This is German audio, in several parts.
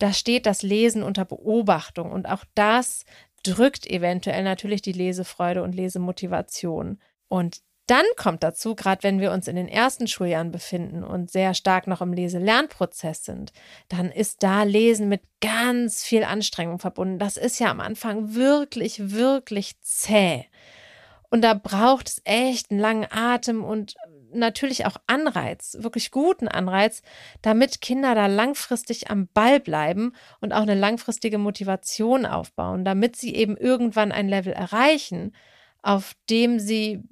da steht das Lesen unter Beobachtung und auch das drückt eventuell natürlich die Lesefreude und Lesemotivation. Und dann kommt dazu, gerade wenn wir uns in den ersten Schuljahren befinden und sehr stark noch im Lese-Lernprozess sind, dann ist da Lesen mit ganz viel Anstrengung verbunden. Das ist ja am Anfang wirklich, wirklich zäh. Und da braucht es echt einen langen Atem und natürlich auch Anreiz, wirklich guten Anreiz, damit Kinder da langfristig am Ball bleiben und auch eine langfristige Motivation aufbauen, damit sie eben irgendwann ein Level erreichen, auf dem sie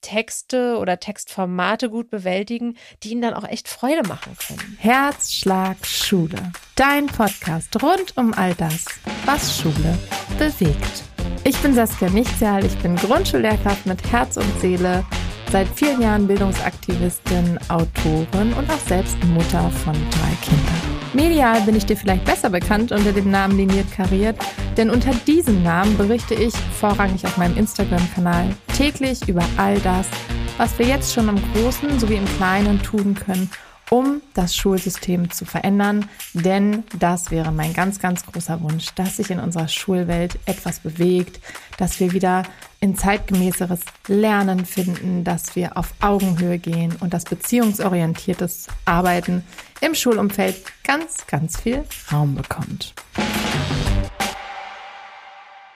Texte oder Textformate gut bewältigen, die ihnen dann auch echt Freude machen können. Herzschlag Schule. Dein Podcast rund um all das, was Schule bewegt. Ich bin Saskia Nichtsjahl, ich bin Grundschullehrkraft mit Herz und Seele, seit vielen Jahren Bildungsaktivistin, Autorin und auch selbst Mutter von drei Kindern. Medial bin ich dir vielleicht besser bekannt unter dem Namen Liniert Kariert, denn unter diesem Namen berichte ich vorrangig auf meinem Instagram-Kanal täglich über all das, was wir jetzt schon im Großen sowie im Kleinen tun können, um das Schulsystem zu verändern. Denn das wäre mein ganz, ganz großer Wunsch, dass sich in unserer Schulwelt etwas bewegt, dass wir wieder in zeitgemäßeres Lernen finden, dass wir auf Augenhöhe gehen und das beziehungsorientiertes Arbeiten im Schulumfeld ganz, ganz viel Raum bekommt.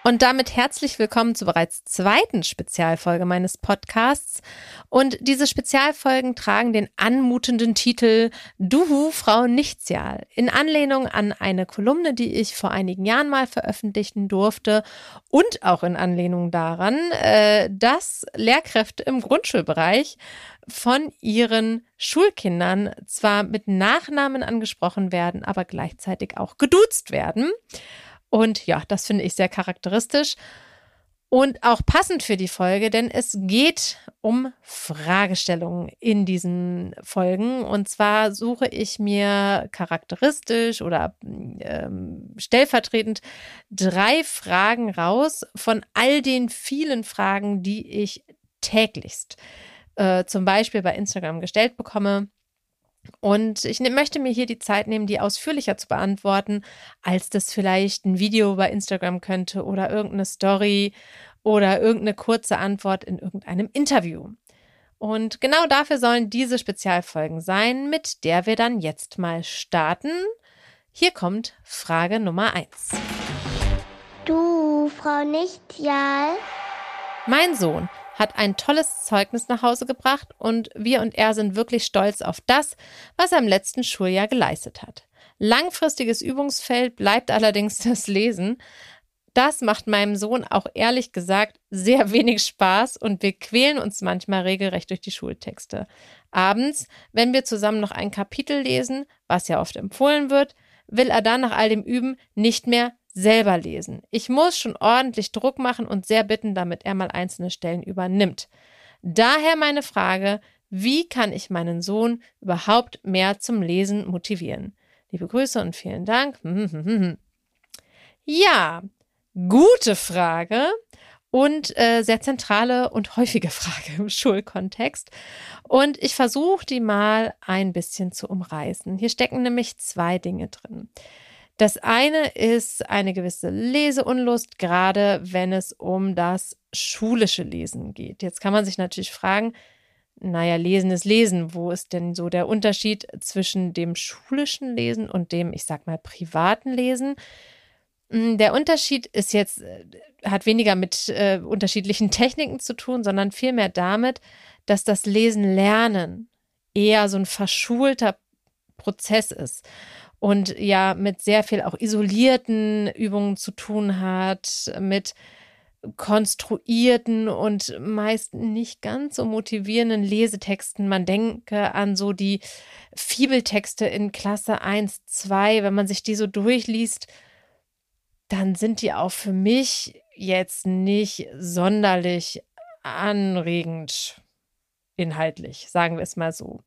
Und damit herzlich willkommen zur bereits zweiten Spezialfolge meines Podcasts. Und diese Spezialfolgen tragen den anmutenden Titel Duhu, Frau Nichtsjahl, in Anlehnung an eine Kolumne, die ich vor einigen Jahren mal veröffentlichen durfte und auch in Anlehnung daran, äh, dass Lehrkräfte im Grundschulbereich von ihren Schulkindern zwar mit Nachnamen angesprochen werden, aber gleichzeitig auch geduzt werden. Und ja, das finde ich sehr charakteristisch und auch passend für die Folge, denn es geht um Fragestellungen in diesen Folgen. Und zwar suche ich mir charakteristisch oder ähm, stellvertretend drei Fragen raus von all den vielen Fragen, die ich täglichst äh, zum Beispiel bei Instagram gestellt bekomme. Und ich möchte mir hier die Zeit nehmen, die ausführlicher zu beantworten, als das vielleicht ein Video bei Instagram könnte oder irgendeine Story oder irgendeine kurze Antwort in irgendeinem Interview. Und genau dafür sollen diese Spezialfolgen sein, mit der wir dann jetzt mal starten. Hier kommt Frage Nummer eins. Du, Frau Nichtjal. Mein Sohn hat ein tolles Zeugnis nach Hause gebracht und wir und er sind wirklich stolz auf das, was er im letzten Schuljahr geleistet hat. Langfristiges Übungsfeld bleibt allerdings das Lesen. Das macht meinem Sohn auch ehrlich gesagt sehr wenig Spaß und wir quälen uns manchmal regelrecht durch die Schultexte. Abends, wenn wir zusammen noch ein Kapitel lesen, was ja oft empfohlen wird, will er dann nach all dem Üben nicht mehr selber lesen. Ich muss schon ordentlich Druck machen und sehr bitten, damit er mal einzelne Stellen übernimmt. Daher meine Frage, wie kann ich meinen Sohn überhaupt mehr zum Lesen motivieren? Liebe Grüße und vielen Dank. Ja, gute Frage und äh, sehr zentrale und häufige Frage im Schulkontext. Und ich versuche die mal ein bisschen zu umreißen. Hier stecken nämlich zwei Dinge drin. Das eine ist eine gewisse Leseunlust, gerade wenn es um das schulische Lesen geht. Jetzt kann man sich natürlich fragen, naja, Lesen ist Lesen. Wo ist denn so der Unterschied zwischen dem schulischen Lesen und dem, ich sag mal, privaten Lesen? Hm, der Unterschied ist jetzt, äh, hat weniger mit äh, unterschiedlichen Techniken zu tun, sondern vielmehr damit, dass das Lesen lernen eher so ein verschulter Prozess ist und ja mit sehr viel auch isolierten Übungen zu tun hat, mit konstruierten und meist nicht ganz so motivierenden Lesetexten. Man denke an so die Fibeltexte in Klasse 1, 2, wenn man sich die so durchliest, dann sind die auch für mich jetzt nicht sonderlich anregend inhaltlich, sagen wir es mal so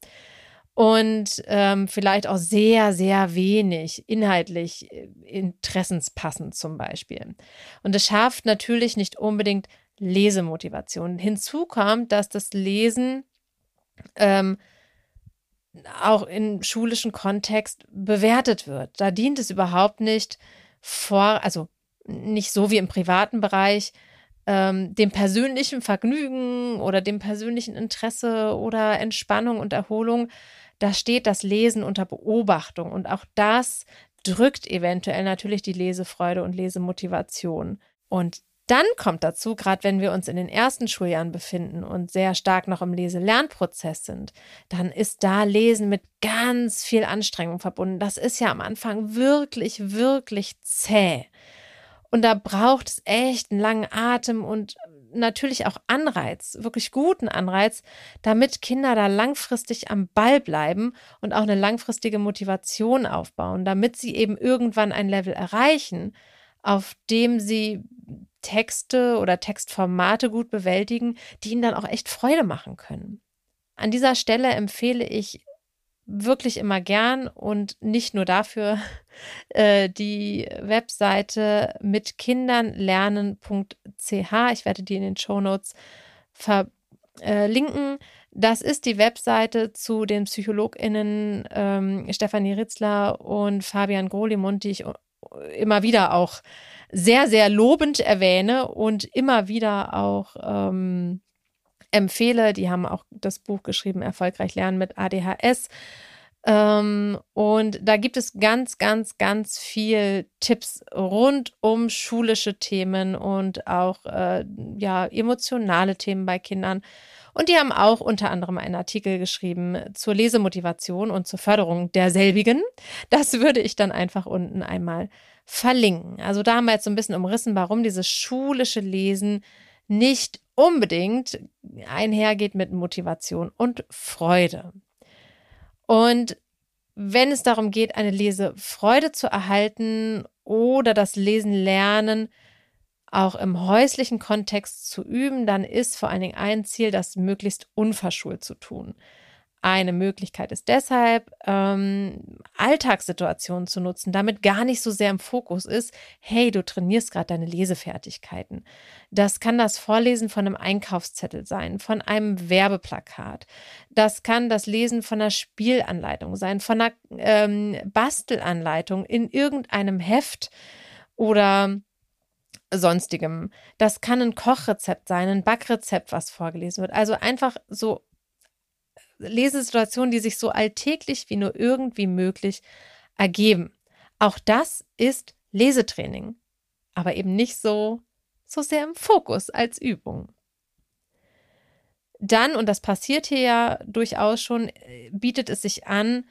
und ähm, vielleicht auch sehr, sehr wenig inhaltlich äh, interessenspassend zum Beispiel. Und es schafft natürlich nicht unbedingt Lesemotivation. Hinzu kommt, dass das Lesen ähm, auch im schulischen Kontext bewertet wird. Da dient es überhaupt nicht vor, also nicht so wie im privaten Bereich, ähm, dem persönlichen Vergnügen oder dem persönlichen Interesse oder Entspannung und Erholung. Da steht das Lesen unter Beobachtung und auch das drückt eventuell natürlich die Lesefreude und Lesemotivation. Und dann kommt dazu, gerade wenn wir uns in den ersten Schuljahren befinden und sehr stark noch im Lese-Lernprozess sind, dann ist da Lesen mit ganz viel Anstrengung verbunden. Das ist ja am Anfang wirklich, wirklich zäh. Und da braucht es echt einen langen Atem und natürlich auch Anreiz, wirklich guten Anreiz, damit Kinder da langfristig am Ball bleiben und auch eine langfristige Motivation aufbauen, damit sie eben irgendwann ein Level erreichen, auf dem sie Texte oder Textformate gut bewältigen, die ihnen dann auch echt Freude machen können. An dieser Stelle empfehle ich wirklich immer gern und nicht nur dafür äh, die Webseite mit Kindern lernen.ch. Ich werde die in den Show Notes verlinken. Das ist die Webseite zu den PsychologInnen ähm, Stefanie Ritzler und Fabian Grolimund, die ich immer wieder auch sehr, sehr lobend erwähne und immer wieder auch ähm, empfehle. Die haben auch das Buch geschrieben, Erfolgreich Lernen mit ADHS. Ähm, und da gibt es ganz, ganz, ganz viel Tipps rund um schulische Themen und auch äh, ja, emotionale Themen bei Kindern. Und die haben auch unter anderem einen Artikel geschrieben zur Lesemotivation und zur Förderung derselbigen. Das würde ich dann einfach unten einmal verlinken. Also da haben wir jetzt so ein bisschen umrissen, warum dieses schulische Lesen nicht unbedingt einhergeht mit Motivation und Freude. Und wenn es darum geht, eine Lesefreude zu erhalten oder das Lesen lernen, auch im häuslichen Kontext zu üben, dann ist vor allen Dingen ein Ziel, das möglichst unverschult zu tun. Eine Möglichkeit ist deshalb, ähm, Alltagssituationen zu nutzen, damit gar nicht so sehr im Fokus ist, hey, du trainierst gerade deine Lesefertigkeiten. Das kann das Vorlesen von einem Einkaufszettel sein, von einem Werbeplakat. Das kann das Lesen von einer Spielanleitung sein, von einer ähm, Bastelanleitung in irgendeinem Heft oder sonstigem. Das kann ein Kochrezept sein, ein Backrezept, was vorgelesen wird. Also einfach so Lesesituationen, die sich so alltäglich wie nur irgendwie möglich ergeben. Auch das ist Lesetraining, aber eben nicht so, so sehr im Fokus als Übung. Dann, und das passiert hier ja durchaus schon, äh, bietet es sich an,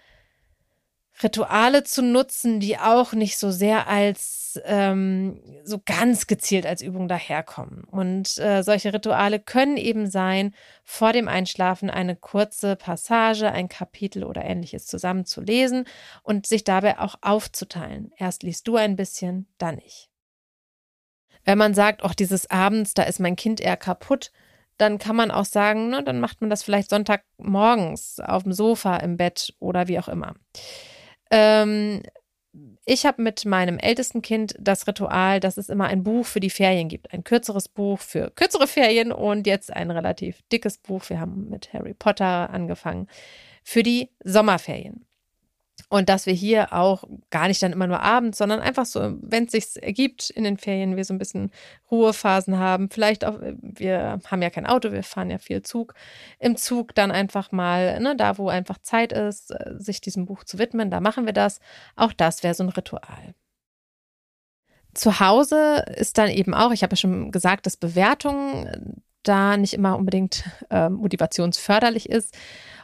Rituale zu nutzen, die auch nicht so sehr als ähm, so ganz gezielt als Übung daherkommen. Und äh, solche Rituale können eben sein, vor dem Einschlafen eine kurze Passage, ein Kapitel oder ähnliches zusammen zu lesen und sich dabei auch aufzuteilen. Erst liest du ein bisschen, dann ich. Wenn man sagt, auch dieses Abends, da ist mein Kind eher kaputt, dann kann man auch sagen, ne, dann macht man das vielleicht Sonntagmorgens auf dem Sofa im Bett oder wie auch immer. Ähm, ich habe mit meinem ältesten Kind das Ritual, dass es immer ein Buch für die Ferien gibt. Ein kürzeres Buch für kürzere Ferien und jetzt ein relativ dickes Buch. Wir haben mit Harry Potter angefangen für die Sommerferien. Und dass wir hier auch gar nicht dann immer nur abends, sondern einfach so, wenn es sich ergibt in den Ferien, wir so ein bisschen Ruhephasen haben. Vielleicht auch, wir haben ja kein Auto, wir fahren ja viel Zug. Im Zug dann einfach mal, ne, da wo einfach Zeit ist, äh, sich diesem Buch zu widmen, da machen wir das. Auch das wäre so ein Ritual. Zu Hause ist dann eben auch, ich habe ja schon gesagt, dass Bewertung äh, da nicht immer unbedingt äh, motivationsförderlich ist.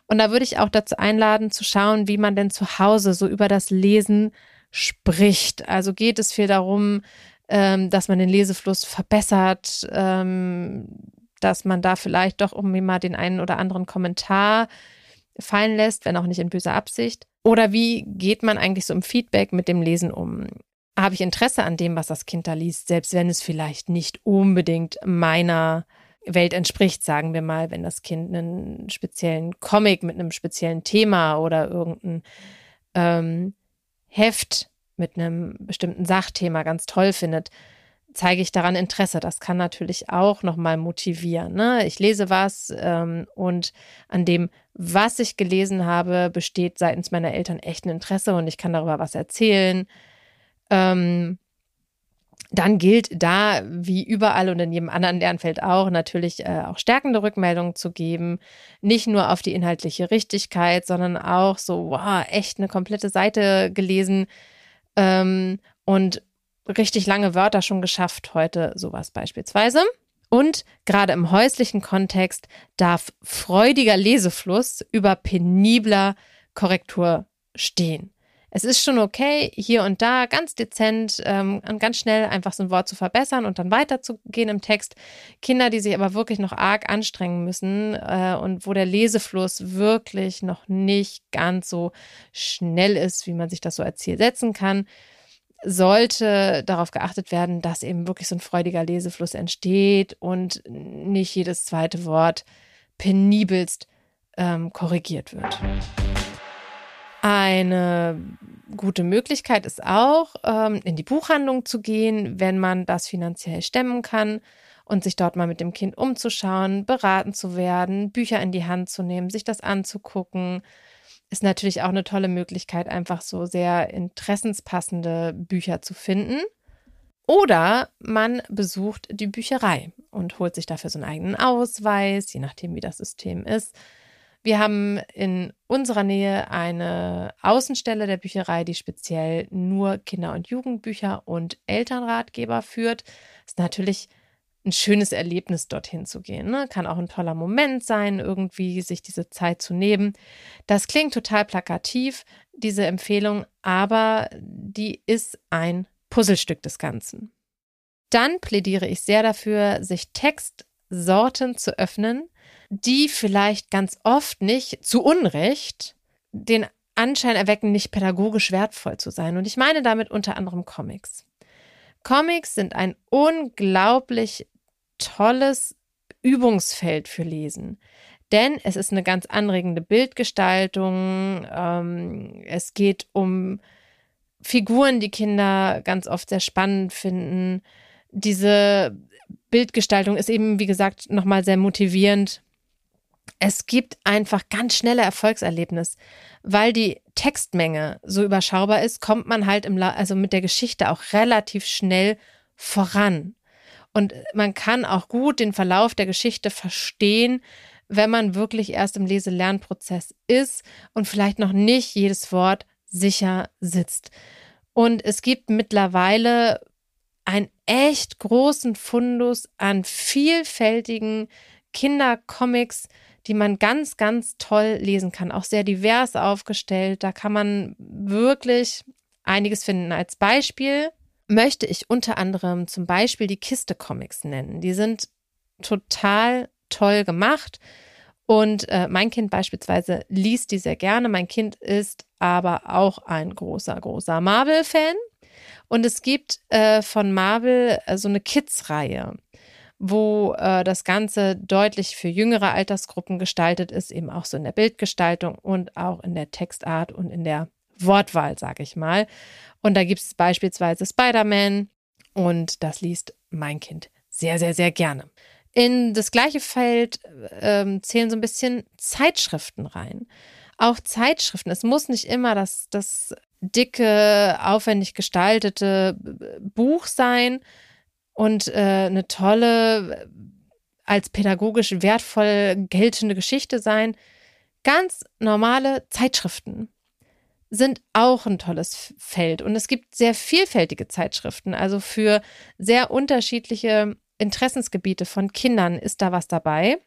Und da würde ich auch dazu einladen, zu schauen, wie man denn zu Hause so über das Lesen spricht. Also geht es viel darum, ähm, dass man den Lesefluss verbessert, ähm, dass man da vielleicht doch irgendwie mal den einen oder anderen Kommentar fallen lässt, wenn auch nicht in böser Absicht. Oder wie geht man eigentlich so im Feedback mit dem Lesen um? Habe ich Interesse an dem, was das Kind da liest, selbst wenn es vielleicht nicht unbedingt meiner Welt entspricht, sagen wir mal, wenn das Kind einen speziellen Comic mit einem speziellen Thema oder irgendein ähm, Heft mit einem bestimmten Sachthema ganz toll findet, zeige ich daran Interesse. Das kann natürlich auch nochmal motivieren. Ne? Ich lese was ähm, und an dem, was ich gelesen habe, besteht seitens meiner Eltern echt ein Interesse und ich kann darüber was erzählen. Ähm, dann gilt da, wie überall und in jedem anderen Lernfeld auch, natürlich äh, auch stärkende Rückmeldungen zu geben. Nicht nur auf die inhaltliche Richtigkeit, sondern auch so, wow, echt eine komplette Seite gelesen ähm, und richtig lange Wörter schon geschafft heute, sowas beispielsweise. Und gerade im häuslichen Kontext darf freudiger Lesefluss über penibler Korrektur stehen es ist schon okay, hier und da ganz dezent ähm, und ganz schnell einfach so ein Wort zu verbessern und dann weiterzugehen im Text. Kinder, die sich aber wirklich noch arg anstrengen müssen äh, und wo der Lesefluss wirklich noch nicht ganz so schnell ist, wie man sich das so erzählt, setzen kann, sollte darauf geachtet werden, dass eben wirklich so ein freudiger Lesefluss entsteht und nicht jedes zweite Wort penibelst ähm, korrigiert wird. Eine gute Möglichkeit ist auch, ähm, in die Buchhandlung zu gehen, wenn man das finanziell stemmen kann und sich dort mal mit dem Kind umzuschauen, beraten zu werden, Bücher in die Hand zu nehmen, sich das anzugucken. Ist natürlich auch eine tolle Möglichkeit, einfach so sehr interessenspassende Bücher zu finden. Oder man besucht die Bücherei und holt sich dafür so einen eigenen Ausweis, je nachdem, wie das System ist. Wir haben in unserer Nähe eine Außenstelle der Bücherei, die speziell nur Kinder- und Jugendbücher und Elternratgeber führt. Ist natürlich ein schönes Erlebnis, dorthin zu gehen. Ne? Kann auch ein toller Moment sein, irgendwie sich diese Zeit zu nehmen. Das klingt total plakativ, diese Empfehlung, aber die ist ein Puzzlestück des Ganzen. Dann plädiere ich sehr dafür, sich Textsorten zu öffnen, die vielleicht ganz oft nicht zu Unrecht den Anschein erwecken, nicht pädagogisch wertvoll zu sein. Und ich meine damit unter anderem Comics. Comics sind ein unglaublich tolles Übungsfeld für Lesen. Denn es ist eine ganz anregende Bildgestaltung. Ähm, es geht um Figuren, die Kinder ganz oft sehr spannend finden. Diese Bildgestaltung ist eben, wie gesagt, nochmal sehr motivierend es gibt einfach ganz schnelle Erfolgserlebnis, weil die Textmenge so überschaubar ist, kommt man halt im La also mit der Geschichte auch relativ schnell voran. Und man kann auch gut den Verlauf der Geschichte verstehen, wenn man wirklich erst im Lese-Lernprozess ist und vielleicht noch nicht jedes Wort sicher sitzt. Und es gibt mittlerweile einen echt großen Fundus an vielfältigen Kindercomics, die man ganz, ganz toll lesen kann. Auch sehr divers aufgestellt. Da kann man wirklich einiges finden. Als Beispiel möchte ich unter anderem zum Beispiel die Kiste-Comics nennen. Die sind total toll gemacht. Und äh, mein Kind beispielsweise liest die sehr gerne. Mein Kind ist aber auch ein großer, großer Marvel-Fan. Und es gibt äh, von Marvel äh, so eine Kids-Reihe wo äh, das Ganze deutlich für jüngere Altersgruppen gestaltet ist, eben auch so in der Bildgestaltung und auch in der Textart und in der Wortwahl, sage ich mal. Und da gibt es beispielsweise Spider-Man und das liest mein Kind sehr, sehr, sehr gerne. In das gleiche Feld ähm, zählen so ein bisschen Zeitschriften rein. Auch Zeitschriften. Es muss nicht immer das, das dicke, aufwendig gestaltete Buch sein, und äh, eine tolle, als pädagogisch wertvoll geltende Geschichte sein. Ganz normale Zeitschriften sind auch ein tolles Feld. Und es gibt sehr vielfältige Zeitschriften. Also für sehr unterschiedliche Interessensgebiete von Kindern ist da was dabei.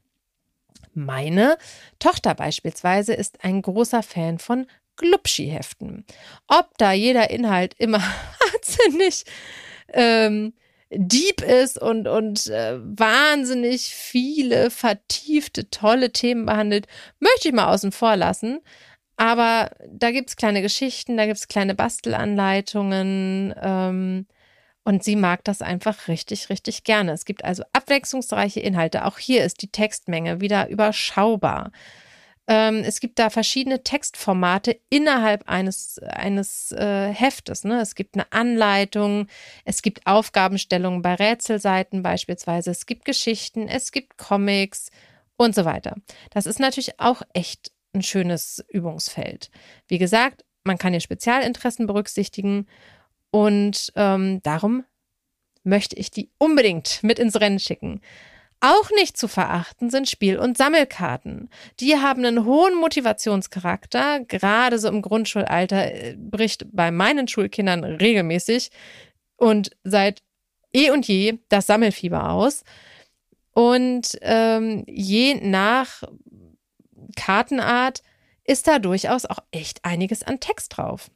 Meine Tochter beispielsweise ist ein großer Fan von Glubschi-Heften. Ob da jeder Inhalt immer ziemlich ähm, deep ist und, und äh, wahnsinnig viele vertiefte, tolle Themen behandelt, möchte ich mal außen vor lassen. Aber da gibt es kleine Geschichten, da gibt es kleine Bastelanleitungen. Ähm, und sie mag das einfach richtig, richtig gerne. Es gibt also abwechslungsreiche Inhalte. Auch hier ist die Textmenge wieder überschaubar. Ähm, es gibt da verschiedene Textformate innerhalb eines, eines äh, Heftes. Ne? Es gibt eine Anleitung, es gibt Aufgabenstellungen bei Rätselseiten beispielsweise, es gibt Geschichten, es gibt Comics und so weiter. Das ist natürlich auch echt ein schönes Übungsfeld. Wie gesagt, man kann hier Spezialinteressen berücksichtigen und ähm, darum möchte ich die unbedingt mit ins Rennen schicken. Auch nicht zu verachten sind Spiel- und Sammelkarten. Die haben einen hohen Motivationscharakter. Gerade so im Grundschulalter äh, bricht bei meinen Schulkindern regelmäßig und seit eh und je das Sammelfieber aus. Und ähm, je nach Kartenart ist da durchaus auch echt einiges an Text drauf.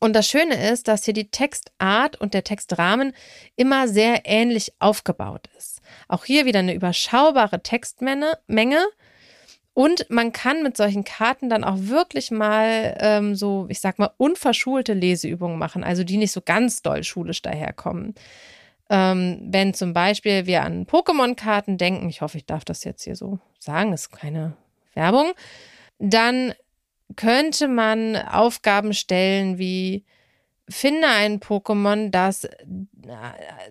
Und das Schöne ist, dass hier die Textart und der Textrahmen immer sehr ähnlich aufgebaut ist. Auch hier wieder eine überschaubare Textmenge. Und man kann mit solchen Karten dann auch wirklich mal ähm, so, ich sag mal, unverschulte Leseübungen machen, also die nicht so ganz doll schulisch daherkommen. Ähm, wenn zum Beispiel wir an Pokémon-Karten denken, ich hoffe, ich darf das jetzt hier so sagen, ist keine Werbung, dann könnte man Aufgaben stellen wie finde ein Pokémon, das äh,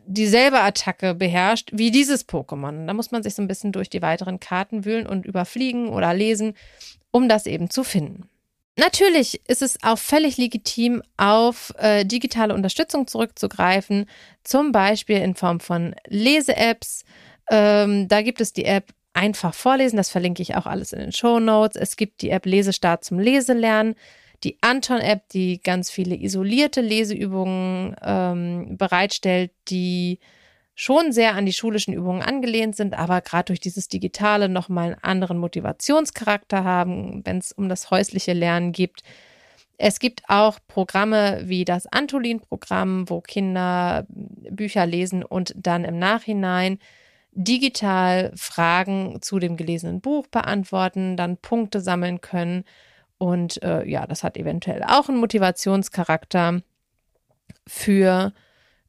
dieselbe Attacke beherrscht wie dieses Pokémon. Da muss man sich so ein bisschen durch die weiteren Karten wühlen und überfliegen oder lesen, um das eben zu finden. Natürlich ist es auch völlig legitim, auf äh, digitale Unterstützung zurückzugreifen, zum Beispiel in Form von Lese-Apps. Ähm, da gibt es die App einfach vorlesen. Das verlinke ich auch alles in den Show Notes. Es gibt die App Lesestart zum Leselernen, die Anton-App, die ganz viele isolierte Leseübungen ähm, bereitstellt, die schon sehr an die schulischen Übungen angelehnt sind, aber gerade durch dieses Digitale nochmal einen anderen Motivationscharakter haben, wenn es um das häusliche Lernen geht. Es gibt auch Programme wie das Antolin-Programm, wo Kinder Bücher lesen und dann im Nachhinein digital Fragen zu dem gelesenen Buch beantworten, dann Punkte sammeln können. Und äh, ja, das hat eventuell auch einen Motivationscharakter für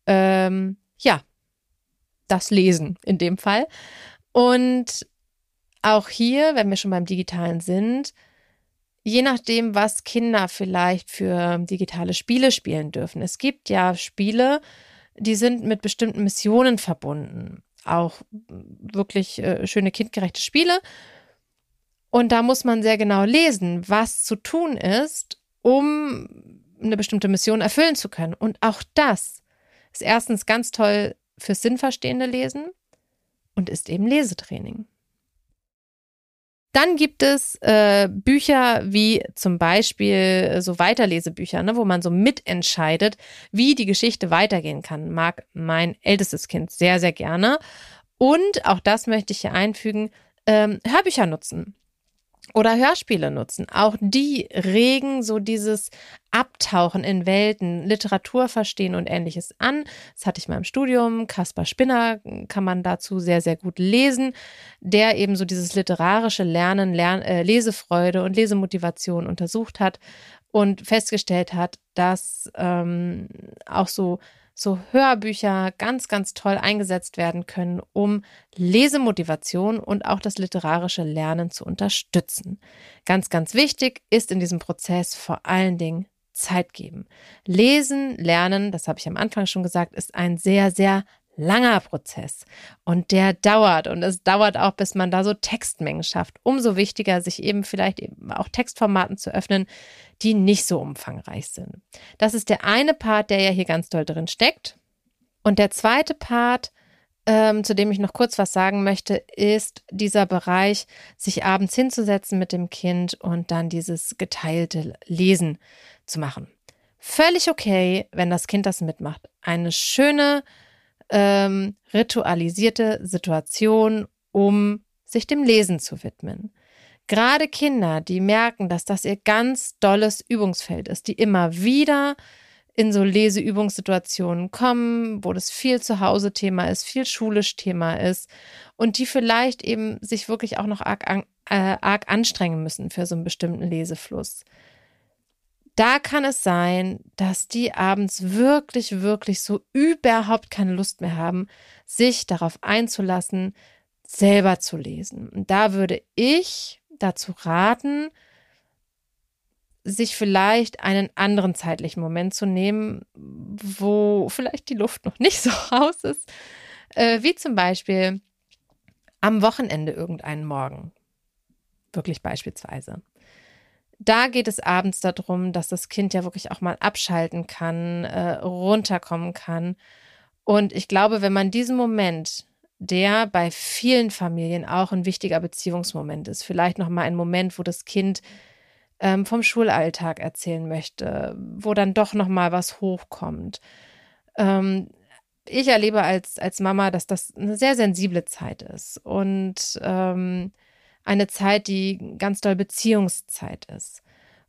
ähm, ja, das Lesen in dem Fall. Und auch hier, wenn wir schon beim Digitalen sind, je nachdem, was Kinder vielleicht für digitale Spiele spielen dürfen. Es gibt ja Spiele, die sind mit bestimmten Missionen verbunden auch wirklich äh, schöne kindgerechte Spiele. Und da muss man sehr genau lesen, was zu tun ist, um eine bestimmte Mission erfüllen zu können. Und auch das ist erstens ganz toll fürs Sinnverstehende Lesen und ist eben Lesetraining. Dann gibt es äh, Bücher wie zum Beispiel äh, so Weiterlesebücher, ne, wo man so mitentscheidet, wie die Geschichte weitergehen kann. Mag mein ältestes Kind sehr, sehr gerne. Und auch das möchte ich hier einfügen, ähm, Hörbücher nutzen oder Hörspiele nutzen. Auch die regen so dieses Abtauchen in Welten, Literatur verstehen und ähnliches an. Das hatte ich mal im Studium. Kaspar Spinner kann man dazu sehr, sehr gut lesen, der eben so dieses literarische Lernen, Lern äh, Lesefreude und Lesemotivation untersucht hat und festgestellt hat, dass ähm, auch so so Hörbücher ganz, ganz toll eingesetzt werden können, um Lesemotivation und auch das literarische Lernen zu unterstützen. Ganz, ganz wichtig ist in diesem Prozess vor allen Dingen Zeit geben. Lesen, lernen, das habe ich am Anfang schon gesagt, ist ein sehr, sehr langer Prozess und der dauert und es dauert auch, bis man da so Textmengen schafft. Umso wichtiger, sich eben vielleicht eben auch Textformaten zu öffnen, die nicht so umfangreich sind. Das ist der eine Part, der ja hier ganz doll drin steckt. Und der zweite Part, ähm, zu dem ich noch kurz was sagen möchte, ist dieser Bereich, sich abends hinzusetzen mit dem Kind und dann dieses geteilte Lesen zu machen. Völlig okay, wenn das Kind das mitmacht. Eine schöne ähm, ritualisierte Situation, um sich dem Lesen zu widmen. Gerade Kinder, die merken, dass das ihr ganz dolles Übungsfeld ist, die immer wieder in so Leseübungssituationen kommen, wo das viel zu Hause Thema ist, viel schulisch Thema ist und die vielleicht eben sich wirklich auch noch arg, äh, arg anstrengen müssen für so einen bestimmten Lesefluss da kann es sein, dass die abends wirklich, wirklich so überhaupt keine Lust mehr haben, sich darauf einzulassen, selber zu lesen. Und da würde ich dazu raten, sich vielleicht einen anderen zeitlichen Moment zu nehmen, wo vielleicht die Luft noch nicht so raus ist, äh, wie zum Beispiel am Wochenende irgendeinen Morgen. Wirklich beispielsweise. Da geht es abends darum, dass das Kind ja wirklich auch mal abschalten kann, äh, runterkommen kann. Und ich glaube, wenn man diesen Moment der bei vielen Familien auch ein wichtiger Beziehungsmoment ist. Vielleicht noch mal ein Moment, wo das Kind ähm, vom Schulalltag erzählen möchte, wo dann doch noch mal was hochkommt. Ähm, ich erlebe als, als Mama, dass das eine sehr sensible Zeit ist und ähm, eine Zeit, die ganz doll Beziehungszeit ist.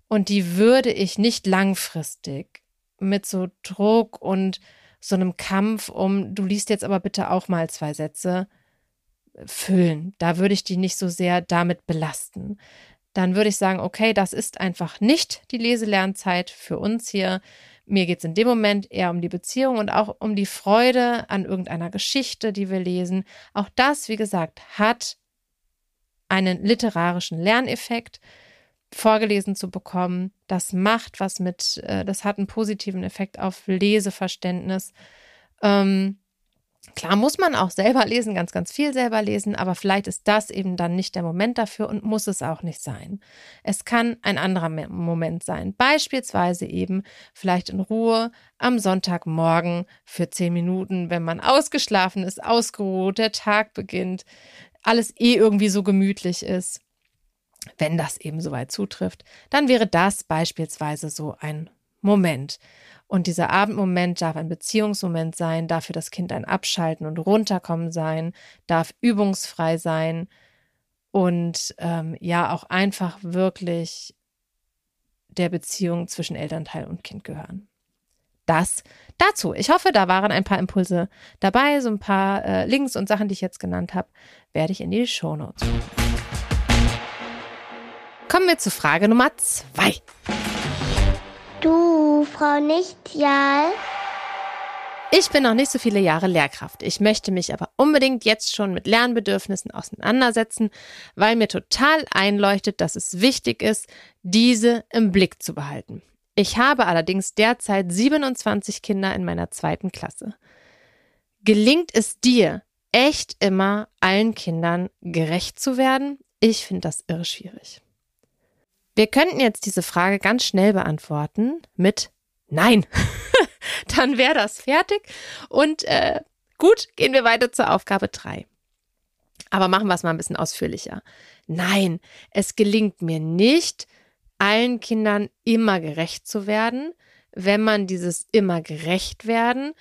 Und die würde ich nicht langfristig mit so Druck und so einem Kampf um, du liest jetzt aber bitte auch mal zwei Sätze, füllen. Da würde ich die nicht so sehr damit belasten. Dann würde ich sagen, okay, das ist einfach nicht die Leselernzeit für uns hier. Mir geht es in dem Moment eher um die Beziehung und auch um die Freude an irgendeiner Geschichte, die wir lesen. Auch das, wie gesagt, hat einen literarischen Lerneffekt vorgelesen zu bekommen. Das macht was mit, äh, das hat einen positiven Effekt auf Leseverständnis. Ähm, klar muss man auch selber lesen, ganz, ganz viel selber lesen, aber vielleicht ist das eben dann nicht der Moment dafür und muss es auch nicht sein. Es kann ein anderer Moment sein. Beispielsweise eben vielleicht in Ruhe am Sonntagmorgen für zehn Minuten, wenn man ausgeschlafen ist, ausgeruht, der Tag beginnt, alles eh irgendwie so gemütlich ist wenn das eben soweit zutrifft, dann wäre das beispielsweise so ein Moment. Und dieser Abendmoment darf ein Beziehungsmoment sein, darf für das Kind ein Abschalten und Runterkommen sein, darf übungsfrei sein und ähm, ja auch einfach wirklich der Beziehung zwischen Elternteil und Kind gehören. Das dazu. Ich hoffe, da waren ein paar Impulse dabei, so ein paar äh, Links und Sachen, die ich jetzt genannt habe, werde ich in die Shownotes. Kommen wir zu Frage Nummer zwei. Du, Frau Nichtjal. Ich bin noch nicht so viele Jahre Lehrkraft. Ich möchte mich aber unbedingt jetzt schon mit Lernbedürfnissen auseinandersetzen, weil mir total einleuchtet, dass es wichtig ist, diese im Blick zu behalten. Ich habe allerdings derzeit 27 Kinder in meiner zweiten Klasse. Gelingt es dir, echt immer allen Kindern gerecht zu werden? Ich finde das irre schwierig. Wir könnten jetzt diese Frage ganz schnell beantworten mit Nein. Dann wäre das fertig. Und äh, gut, gehen wir weiter zur Aufgabe 3. Aber machen wir es mal ein bisschen ausführlicher. Nein, es gelingt mir nicht, allen Kindern immer gerecht zu werden, wenn man dieses immer gerecht werden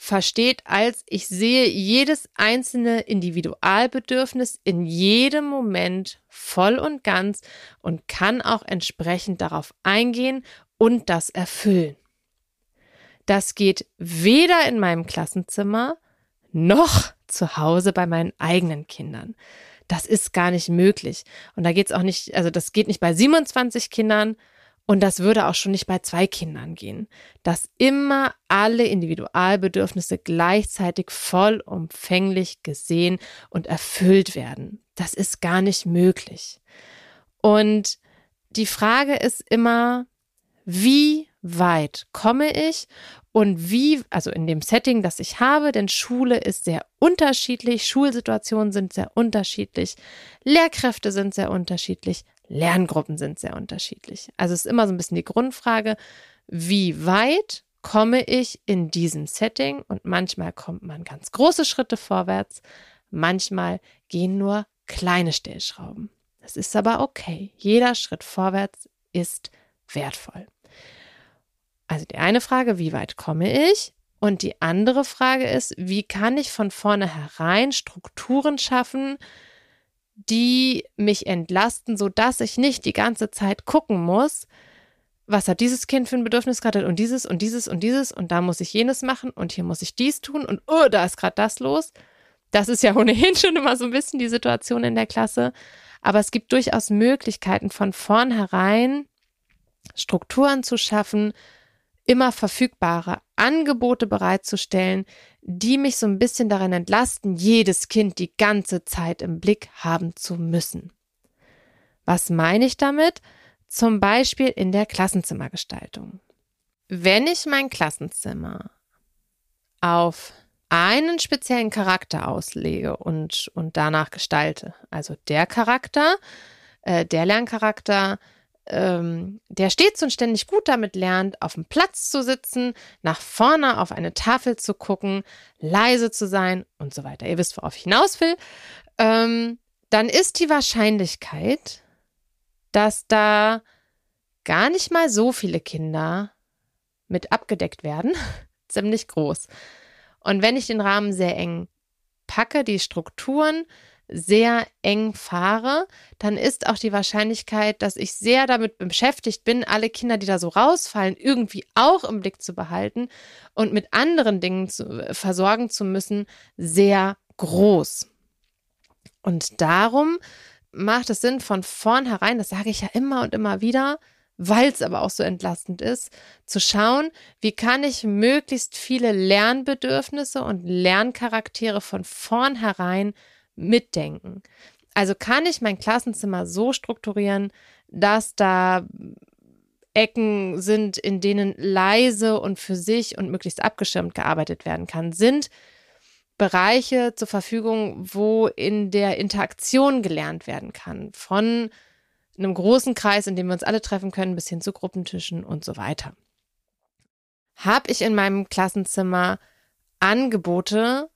versteht als ich sehe jedes einzelne Individualbedürfnis in jedem Moment voll und ganz und kann auch entsprechend darauf eingehen und das erfüllen. Das geht weder in meinem Klassenzimmer noch zu Hause bei meinen eigenen Kindern. Das ist gar nicht möglich. Und da geht es auch nicht, also das geht nicht bei 27 Kindern und das würde auch schon nicht bei zwei Kindern gehen, dass immer alle Individualbedürfnisse gleichzeitig vollumfänglich gesehen und erfüllt werden. Das ist gar nicht möglich. Und die Frage ist immer, wie weit komme ich und wie, also in dem Setting, das ich habe, denn Schule ist sehr unterschiedlich, Schulsituationen sind sehr unterschiedlich, Lehrkräfte sind sehr unterschiedlich, Lerngruppen sind sehr unterschiedlich. Also es ist immer so ein bisschen die Grundfrage, wie weit komme ich in diesem Setting? Und manchmal kommt man ganz große Schritte vorwärts, manchmal gehen nur kleine Stellschrauben. Das ist aber okay. Jeder Schritt vorwärts ist wertvoll. Also die eine Frage, wie weit komme ich? Und die andere Frage ist, wie kann ich von vornherein Strukturen schaffen, die mich entlasten, so dass ich nicht die ganze Zeit gucken muss, was hat dieses Kind für ein Bedürfnis gerade und dieses und dieses und dieses und da muss ich jenes machen und hier muss ich dies tun und oh, da ist gerade das los. Das ist ja ohnehin schon immer so ein bisschen die Situation in der Klasse. Aber es gibt durchaus Möglichkeiten von vornherein Strukturen zu schaffen, immer verfügbare Angebote bereitzustellen, die mich so ein bisschen darin entlasten, jedes Kind die ganze Zeit im Blick haben zu müssen. Was meine ich damit? Zum Beispiel in der Klassenzimmergestaltung. Wenn ich mein Klassenzimmer auf einen speziellen Charakter auslege und, und danach gestalte, also der Charakter, äh, der Lerncharakter, ähm, der stets und ständig gut damit lernt, auf dem Platz zu sitzen, nach vorne auf eine Tafel zu gucken, leise zu sein und so weiter. Ihr wisst, worauf ich hinaus will. Ähm, dann ist die Wahrscheinlichkeit, dass da gar nicht mal so viele Kinder mit abgedeckt werden, ziemlich groß. Und wenn ich den Rahmen sehr eng packe, die Strukturen sehr eng fahre, dann ist auch die Wahrscheinlichkeit, dass ich sehr damit beschäftigt bin, alle Kinder, die da so rausfallen, irgendwie auch im Blick zu behalten und mit anderen Dingen zu, äh, versorgen zu müssen, sehr groß. Und darum macht es Sinn, von vornherein, das sage ich ja immer und immer wieder, weil es aber auch so entlastend ist, zu schauen, wie kann ich möglichst viele Lernbedürfnisse und Lerncharaktere von vornherein mitdenken. Also kann ich mein Klassenzimmer so strukturieren, dass da Ecken sind, in denen leise und für sich und möglichst abgeschirmt gearbeitet werden kann, sind Bereiche zur Verfügung, wo in der Interaktion gelernt werden kann. Von einem großen Kreis, in dem wir uns alle treffen können, bis hin zu Gruppentischen und so weiter. Habe ich in meinem Klassenzimmer Angebote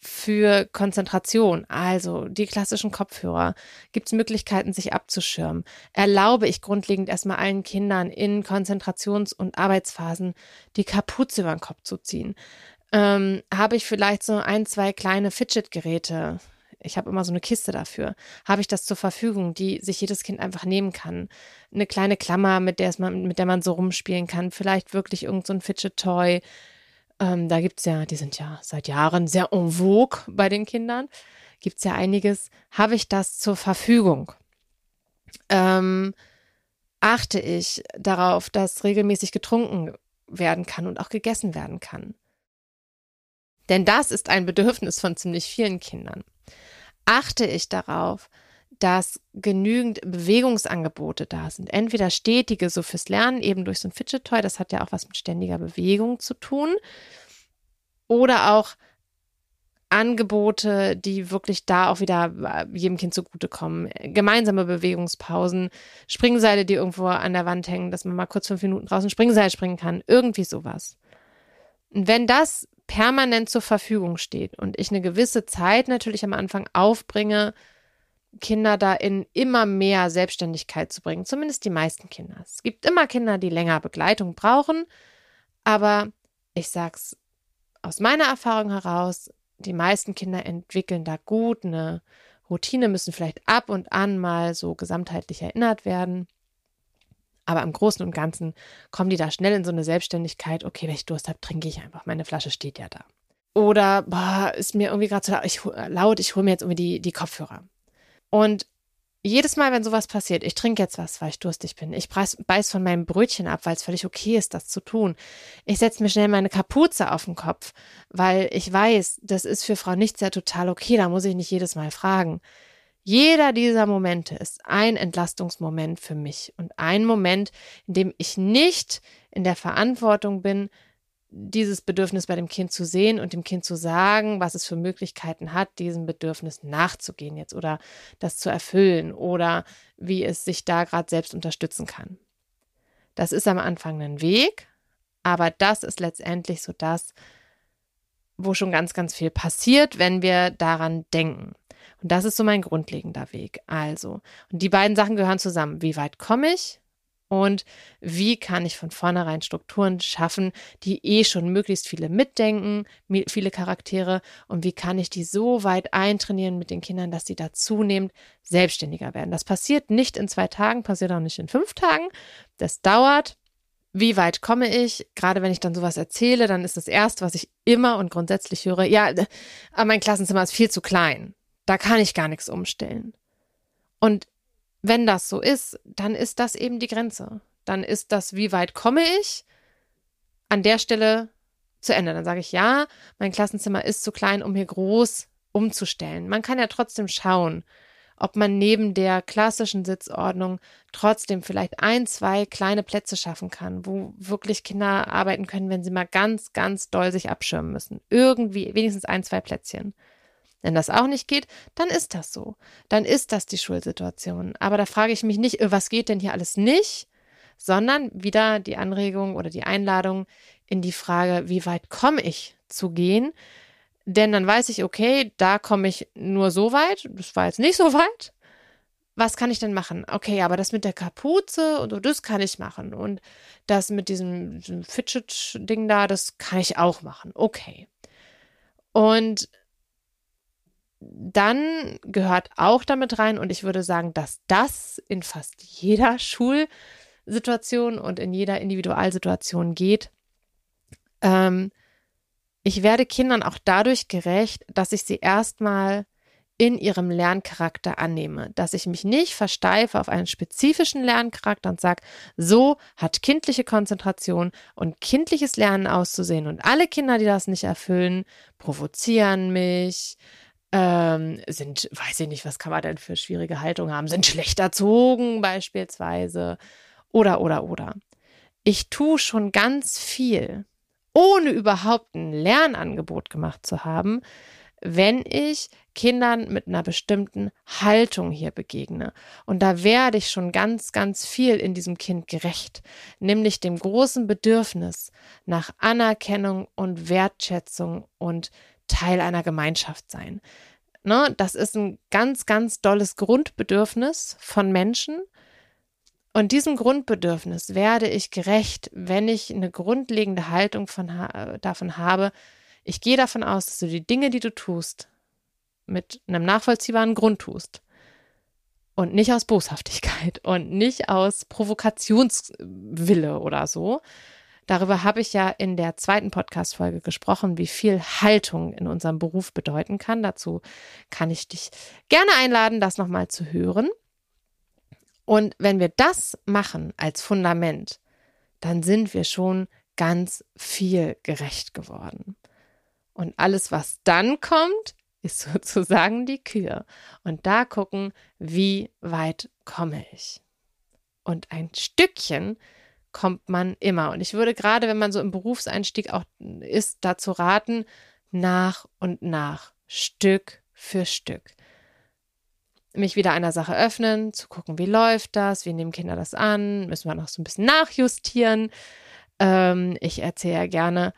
für Konzentration, also die klassischen Kopfhörer, gibt es Möglichkeiten, sich abzuschirmen. Erlaube ich grundlegend erstmal allen Kindern in Konzentrations- und Arbeitsphasen die Kapuze über den Kopf zu ziehen. Ähm, Habe ich vielleicht so ein, zwei kleine Fidget-Geräte, ich habe immer so eine Kiste dafür, habe ich das zur Verfügung, die sich jedes Kind einfach nehmen kann. Eine kleine Klammer, mit der, man, mit der man so rumspielen kann, vielleicht wirklich irgend so Fidget-Toy. Ähm, da gibt's ja, die sind ja seit Jahren sehr en vogue bei den Kindern. Gibt's ja einiges. Habe ich das zur Verfügung? Ähm, achte ich darauf, dass regelmäßig getrunken werden kann und auch gegessen werden kann. Denn das ist ein Bedürfnis von ziemlich vielen Kindern achte ich darauf, dass genügend Bewegungsangebote da sind. Entweder stetige, so fürs Lernen, eben durch so ein Fidget Toy, das hat ja auch was mit ständiger Bewegung zu tun. Oder auch Angebote, die wirklich da auch wieder äh, jedem Kind zugutekommen. Gemeinsame Bewegungspausen, Springseile, die irgendwo an der Wand hängen, dass man mal kurz fünf Minuten draußen Springseil springen kann. Irgendwie sowas. Und wenn das permanent zur Verfügung steht und ich eine gewisse Zeit natürlich am Anfang aufbringe, Kinder da in immer mehr Selbstständigkeit zu bringen, zumindest die meisten Kinder. Es gibt immer Kinder, die länger Begleitung brauchen, aber ich sag's aus meiner Erfahrung heraus, die meisten Kinder entwickeln da gut eine Routine, müssen vielleicht ab und an mal so gesamtheitlich erinnert werden. Aber im Großen und Ganzen kommen die da schnell in so eine Selbstständigkeit. Okay, wenn ich Durst habe, trinke ich einfach. Meine Flasche steht ja da. Oder boah, ist mir irgendwie gerade zu laut, ich, hole mir jetzt irgendwie die, die Kopfhörer. Und jedes Mal, wenn sowas passiert, ich trinke jetzt was, weil ich durstig bin, ich beiß, von meinem Brötchen ab, weil es völlig okay ist, das zu tun. Ich setze mir schnell meine Kapuze auf den Kopf, weil ich weiß, das ist für Frau Nichts ja total okay, da muss ich nicht jedes Mal fragen. Jeder dieser Momente ist ein Entlastungsmoment für mich und ein Moment, in dem ich nicht in der Verantwortung bin, dieses Bedürfnis bei dem Kind zu sehen und dem Kind zu sagen, was es für Möglichkeiten hat, diesem Bedürfnis nachzugehen jetzt oder das zu erfüllen oder wie es sich da gerade selbst unterstützen kann. Das ist am Anfang ein Weg, aber das ist letztendlich so das, wo schon ganz, ganz viel passiert, wenn wir daran denken. Und das ist so mein grundlegender Weg. Also, und die beiden Sachen gehören zusammen. Wie weit komme ich? Und wie kann ich von vornherein Strukturen schaffen, die eh schon möglichst viele mitdenken, viele Charaktere? Und wie kann ich die so weit eintrainieren mit den Kindern, dass sie da zunehmend selbstständiger werden? Das passiert nicht in zwei Tagen, passiert auch nicht in fünf Tagen. Das dauert. Wie weit komme ich? Gerade wenn ich dann sowas erzähle, dann ist das erste, was ich immer und grundsätzlich höre, ja, aber mein Klassenzimmer ist viel zu klein. Da kann ich gar nichts umstellen. Und wenn das so ist, dann ist das eben die Grenze. Dann ist das, wie weit komme ich, an der Stelle zu Ende. Dann sage ich, ja, mein Klassenzimmer ist zu klein, um hier groß umzustellen. Man kann ja trotzdem schauen, ob man neben der klassischen Sitzordnung trotzdem vielleicht ein, zwei kleine Plätze schaffen kann, wo wirklich Kinder arbeiten können, wenn sie mal ganz, ganz doll sich abschirmen müssen. Irgendwie, wenigstens ein, zwei Plätzchen. Wenn das auch nicht geht, dann ist das so. Dann ist das die Schulsituation. Aber da frage ich mich nicht, äh, was geht denn hier alles nicht, sondern wieder die Anregung oder die Einladung in die Frage, wie weit komme ich zu gehen? Denn dann weiß ich, okay, da komme ich nur so weit, das war jetzt nicht so weit. Was kann ich denn machen? Okay, aber das mit der Kapuze und das kann ich machen. Und das mit diesem, diesem Fidget-Ding da, das kann ich auch machen. Okay. Und dann gehört auch damit rein, und ich würde sagen, dass das in fast jeder Schulsituation und in jeder Individualsituation geht. Ähm, ich werde Kindern auch dadurch gerecht, dass ich sie erstmal in ihrem Lerncharakter annehme, dass ich mich nicht versteife auf einen spezifischen Lerncharakter und sage, so hat kindliche Konzentration und kindliches Lernen auszusehen und alle Kinder, die das nicht erfüllen, provozieren mich, ähm, sind, weiß ich nicht, was kann man denn für schwierige Haltung haben, sind schlecht erzogen beispielsweise oder, oder, oder. Ich tue schon ganz viel, ohne überhaupt ein Lernangebot gemacht zu haben, wenn ich Kindern mit einer bestimmten Haltung hier begegne. Und da werde ich schon ganz, ganz viel in diesem Kind gerecht, nämlich dem großen Bedürfnis nach Anerkennung und Wertschätzung und Teil einer Gemeinschaft sein. Ne, das ist ein ganz, ganz dolles Grundbedürfnis von Menschen. Und diesem Grundbedürfnis werde ich gerecht, wenn ich eine grundlegende Haltung von, davon habe. Ich gehe davon aus, dass du die Dinge, die du tust, mit einem nachvollziehbaren Grund tust. Und nicht aus Boshaftigkeit und nicht aus Provokationswille oder so, Darüber habe ich ja in der zweiten Podcast-Folge gesprochen, wie viel Haltung in unserem Beruf bedeuten kann. Dazu kann ich dich gerne einladen, das nochmal zu hören. Und wenn wir das machen als Fundament, dann sind wir schon ganz viel gerecht geworden. Und alles, was dann kommt, ist sozusagen die Kür. Und da gucken, wie weit komme ich. Und ein Stückchen kommt man immer. Und ich würde gerade, wenn man so im Berufseinstieg auch ist, dazu raten, nach und nach, Stück für Stück. Mich wieder einer Sache öffnen, zu gucken, wie läuft das, wie nehmen Kinder das an, müssen wir noch so ein bisschen nachjustieren. Ähm, ich erzähle ja gerne,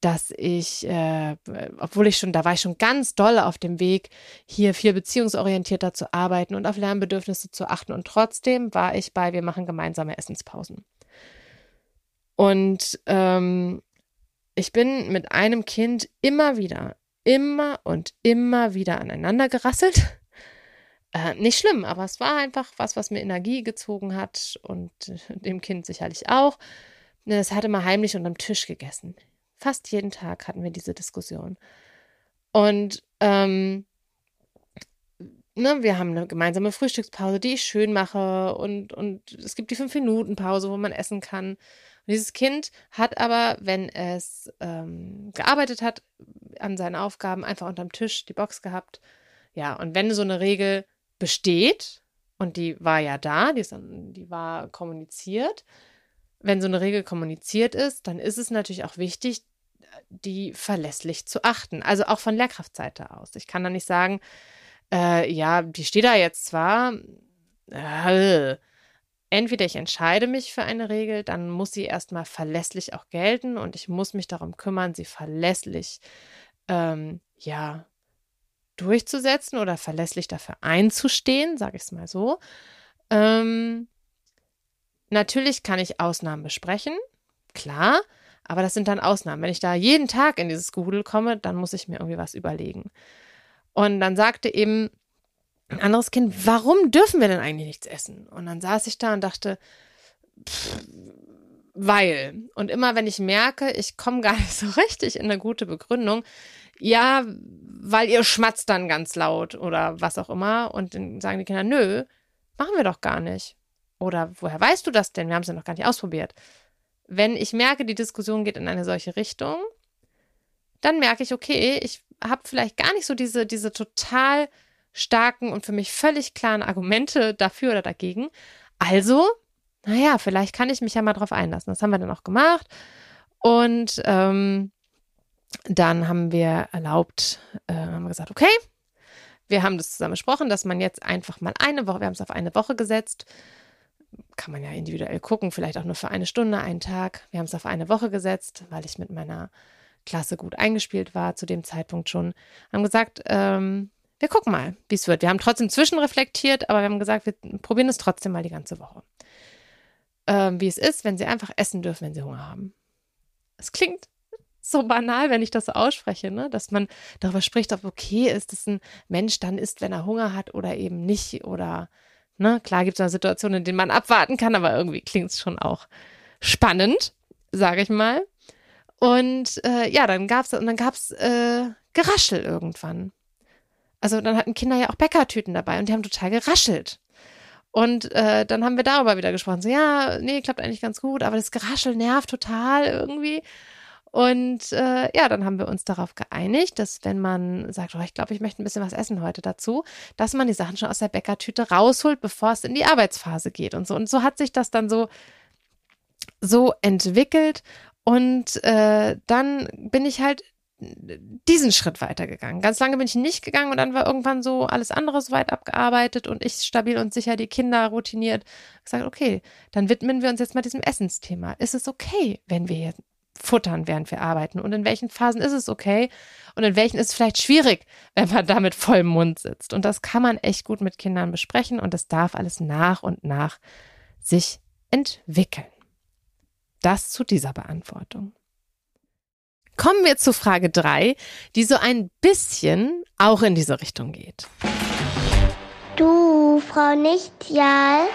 dass ich, äh, obwohl ich schon, da war ich schon ganz doll auf dem Weg, hier viel beziehungsorientierter zu arbeiten und auf Lernbedürfnisse zu achten. Und trotzdem war ich bei, wir machen gemeinsame Essenspausen. Und ähm, ich bin mit einem Kind immer wieder, immer und immer wieder aneinander gerasselt. Äh, nicht schlimm, aber es war einfach was, was mir Energie gezogen hat und dem Kind sicherlich auch. Es hatte mal heimlich unterm Tisch gegessen. Fast jeden Tag hatten wir diese Diskussion. Und ähm, ne, wir haben eine gemeinsame Frühstückspause, die ich schön mache und, und es gibt die Fünf-Minuten-Pause, wo man essen kann. Und dieses Kind hat aber, wenn es ähm, gearbeitet hat, an seinen Aufgaben einfach unterm Tisch die Box gehabt. Ja, und wenn so eine Regel besteht, und die war ja da, die, ist die war kommuniziert, wenn so eine Regel kommuniziert ist, dann ist es natürlich auch wichtig, die verlässlich zu achten. Also auch von Lehrkraftseite aus. Ich kann da nicht sagen, äh, ja, die steht da jetzt zwar, äh, entweder ich entscheide mich für eine Regel, dann muss sie erstmal verlässlich auch gelten und ich muss mich darum kümmern, sie verlässlich, ähm, ja, durchzusetzen oder verlässlich dafür einzustehen, sage ich es mal so. Ähm, natürlich kann ich Ausnahmen besprechen, klar, aber das sind dann Ausnahmen. Wenn ich da jeden Tag in dieses Gehudel komme, dann muss ich mir irgendwie was überlegen. Und dann sagte eben ein anderes Kind, warum dürfen wir denn eigentlich nichts essen? Und dann saß ich da und dachte, pff, weil. Und immer wenn ich merke, ich komme gar nicht so richtig in eine gute Begründung, ja, weil ihr schmatzt dann ganz laut oder was auch immer. Und dann sagen die Kinder, nö, machen wir doch gar nicht. Oder woher weißt du das denn? Wir haben es ja noch gar nicht ausprobiert. Wenn ich merke, die Diskussion geht in eine solche Richtung, dann merke ich, okay, ich habe vielleicht gar nicht so diese, diese total starken und für mich völlig klaren Argumente dafür oder dagegen. Also, naja, vielleicht kann ich mich ja mal drauf einlassen. Das haben wir dann auch gemacht. Und ähm, dann haben wir erlaubt, äh, haben wir gesagt, okay, wir haben das zusammen besprochen, dass man jetzt einfach mal eine Woche, wir haben es auf eine Woche gesetzt, kann man ja individuell gucken, vielleicht auch nur für eine Stunde, einen Tag. Wir haben es auf eine Woche gesetzt, weil ich mit meiner Klasse gut eingespielt war zu dem Zeitpunkt schon. Haben gesagt, ähm, wir gucken mal, wie es wird. Wir haben trotzdem zwischenreflektiert, aber wir haben gesagt, wir probieren es trotzdem mal die ganze Woche. Ähm, wie es ist, wenn sie einfach essen dürfen, wenn sie Hunger haben. Es klingt so banal, wenn ich das so ausspreche, ne? dass man darüber spricht, ob okay ist, dass ein Mensch dann isst, wenn er Hunger hat oder eben nicht. Oder, ne, klar gibt es da Situationen, in denen man abwarten kann, aber irgendwie klingt es schon auch spannend, sage ich mal. Und äh, ja, dann gab's und dann gab's äh, Geraschel irgendwann. Also dann hatten Kinder ja auch Bäckertüten dabei und die haben total geraschelt. Und äh, dann haben wir darüber wieder gesprochen. So, ja, nee, klappt eigentlich ganz gut, aber das Geraschel nervt total irgendwie. Und äh, ja, dann haben wir uns darauf geeinigt, dass wenn man sagt, oh, ich glaube, ich möchte ein bisschen was essen heute dazu, dass man die Sachen schon aus der Bäckertüte rausholt, bevor es in die Arbeitsphase geht und so. Und so hat sich das dann so so entwickelt. Und äh, dann bin ich halt diesen Schritt weitergegangen. Ganz lange bin ich nicht gegangen und dann war irgendwann so alles andere so weit abgearbeitet und ich stabil und sicher, die Kinder routiniert. Gesagt, okay, dann widmen wir uns jetzt mal diesem Essensthema. Ist es okay, wenn wir jetzt futtern, während wir arbeiten? Und in welchen Phasen ist es okay? Und in welchen ist es vielleicht schwierig, wenn man da mit vollem Mund sitzt? Und das kann man echt gut mit Kindern besprechen und das darf alles nach und nach sich entwickeln. Das zu dieser Beantwortung. Kommen wir zu Frage drei, die so ein bisschen auch in diese Richtung geht. Du, Frau Nichtjal.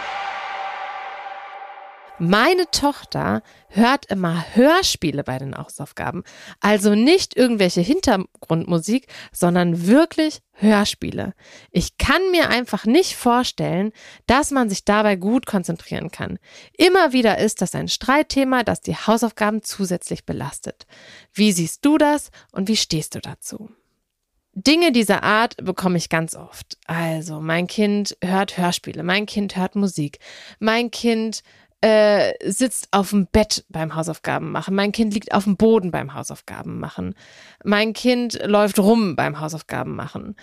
Meine Tochter hört immer Hörspiele bei den Hausaufgaben. Also nicht irgendwelche Hintergrundmusik, sondern wirklich Hörspiele. Ich kann mir einfach nicht vorstellen, dass man sich dabei gut konzentrieren kann. Immer wieder ist das ein Streitthema, das die Hausaufgaben zusätzlich belastet. Wie siehst du das und wie stehst du dazu? Dinge dieser Art bekomme ich ganz oft. Also, mein Kind hört Hörspiele, mein Kind hört Musik, mein Kind äh, sitzt auf dem Bett beim Hausaufgaben machen. Mein Kind liegt auf dem Boden beim Hausaufgaben machen. Mein Kind läuft rum beim Hausaufgaben machen.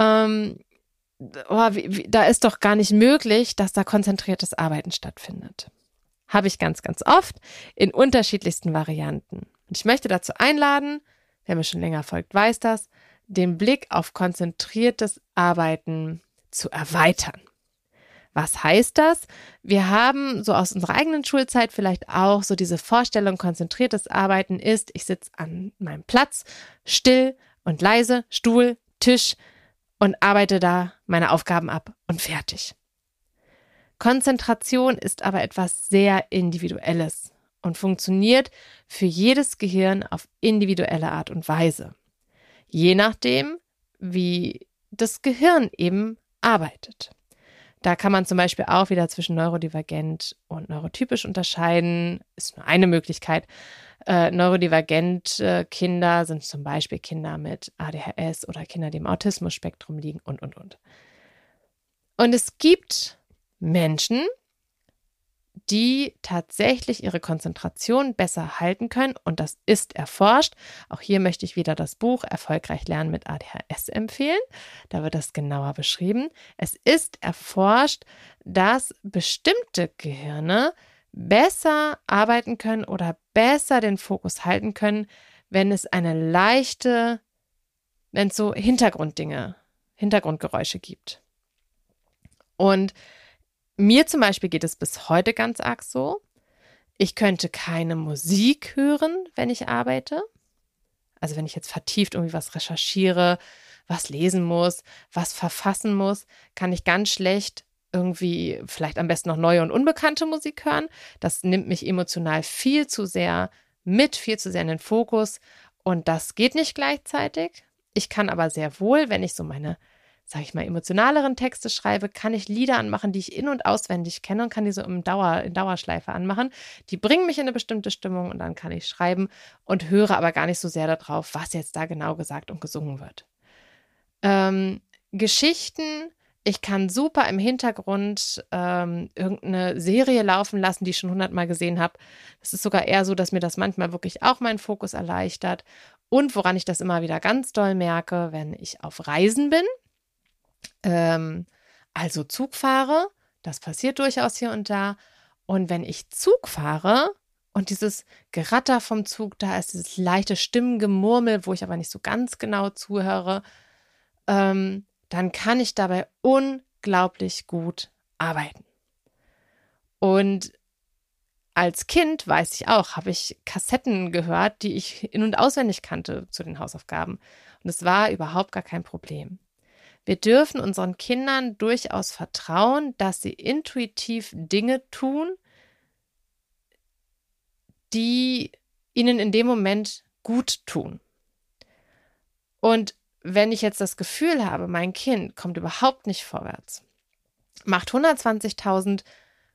Ähm, oh, wie, wie, da ist doch gar nicht möglich, dass da konzentriertes Arbeiten stattfindet. Habe ich ganz, ganz oft in unterschiedlichsten Varianten. Und ich möchte dazu einladen, wer mir schon länger folgt, weiß das, den Blick auf konzentriertes Arbeiten zu erweitern. Was heißt das? Wir haben so aus unserer eigenen Schulzeit vielleicht auch so diese Vorstellung, konzentriertes Arbeiten ist, ich sitze an meinem Platz, still und leise, Stuhl, Tisch und arbeite da meine Aufgaben ab und fertig. Konzentration ist aber etwas sehr Individuelles und funktioniert für jedes Gehirn auf individuelle Art und Weise. Je nachdem, wie das Gehirn eben arbeitet. Da kann man zum Beispiel auch wieder zwischen neurodivergent und neurotypisch unterscheiden. Ist nur eine Möglichkeit. Äh, neurodivergent äh, Kinder sind zum Beispiel Kinder mit ADHS oder Kinder, die im Autismus-Spektrum liegen und, und, und. Und es gibt Menschen, die tatsächlich ihre Konzentration besser halten können. Und das ist erforscht. Auch hier möchte ich wieder das Buch Erfolgreich lernen mit ADHS empfehlen. Da wird das genauer beschrieben. Es ist erforscht, dass bestimmte Gehirne besser arbeiten können oder besser den Fokus halten können, wenn es eine leichte, wenn es so Hintergrunddinge, Hintergrundgeräusche gibt. Und mir zum Beispiel geht es bis heute ganz arg so. Ich könnte keine Musik hören, wenn ich arbeite. Also wenn ich jetzt vertieft irgendwie was recherchiere, was lesen muss, was verfassen muss, kann ich ganz schlecht irgendwie vielleicht am besten noch neue und unbekannte Musik hören. Das nimmt mich emotional viel zu sehr mit, viel zu sehr in den Fokus und das geht nicht gleichzeitig. Ich kann aber sehr wohl, wenn ich so meine sage ich mal, emotionaleren Texte schreibe, kann ich Lieder anmachen, die ich in- und auswendig kenne und kann die so Dauer, in Dauerschleife anmachen. Die bringen mich in eine bestimmte Stimmung und dann kann ich schreiben und höre aber gar nicht so sehr darauf, was jetzt da genau gesagt und gesungen wird. Ähm, Geschichten, ich kann super im Hintergrund ähm, irgendeine Serie laufen lassen, die ich schon hundertmal gesehen habe. Es ist sogar eher so, dass mir das manchmal wirklich auch meinen Fokus erleichtert. Und woran ich das immer wieder ganz doll merke, wenn ich auf Reisen bin, ähm, also Zug fahre, das passiert durchaus hier und da. Und wenn ich Zug fahre und dieses Geratter vom Zug da ist, dieses leichte Stimmengemurmel, wo ich aber nicht so ganz genau zuhöre, ähm, dann kann ich dabei unglaublich gut arbeiten. Und als Kind, weiß ich auch, habe ich Kassetten gehört, die ich in- und auswendig kannte zu den Hausaufgaben. Und es war überhaupt gar kein Problem. Wir dürfen unseren Kindern durchaus vertrauen, dass sie intuitiv Dinge tun, die ihnen in dem Moment gut tun. Und wenn ich jetzt das Gefühl habe, mein Kind kommt überhaupt nicht vorwärts, macht 120.000